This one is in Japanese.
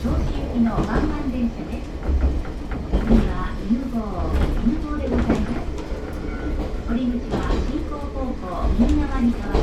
電車は銚子行きのワンマン電車です。次は犬号、犬号でございます。降り口は進行方向右側に変わり